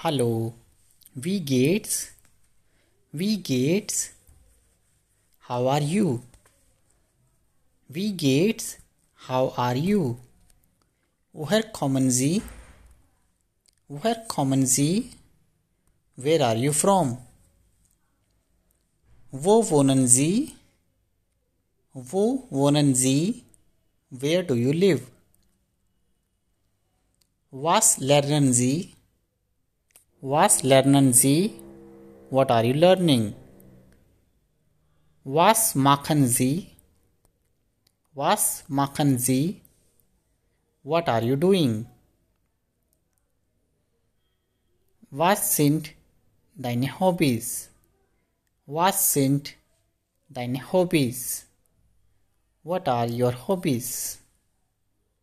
Hello, V Gates. V Gates. How are you? V Gates. How are you? Woher kommen Sie? Woher kommen Sie? Where are you from? Wo wohnen Sie? Wo wohnen Sie? Where do you live? Was lernen Sie? Was lernen Sie? What are you learning? Was machen Sie? Was machen Sie? What are you doing? Was sind deine Hobbys? Was sind deine Hobbys? What are your hobbies?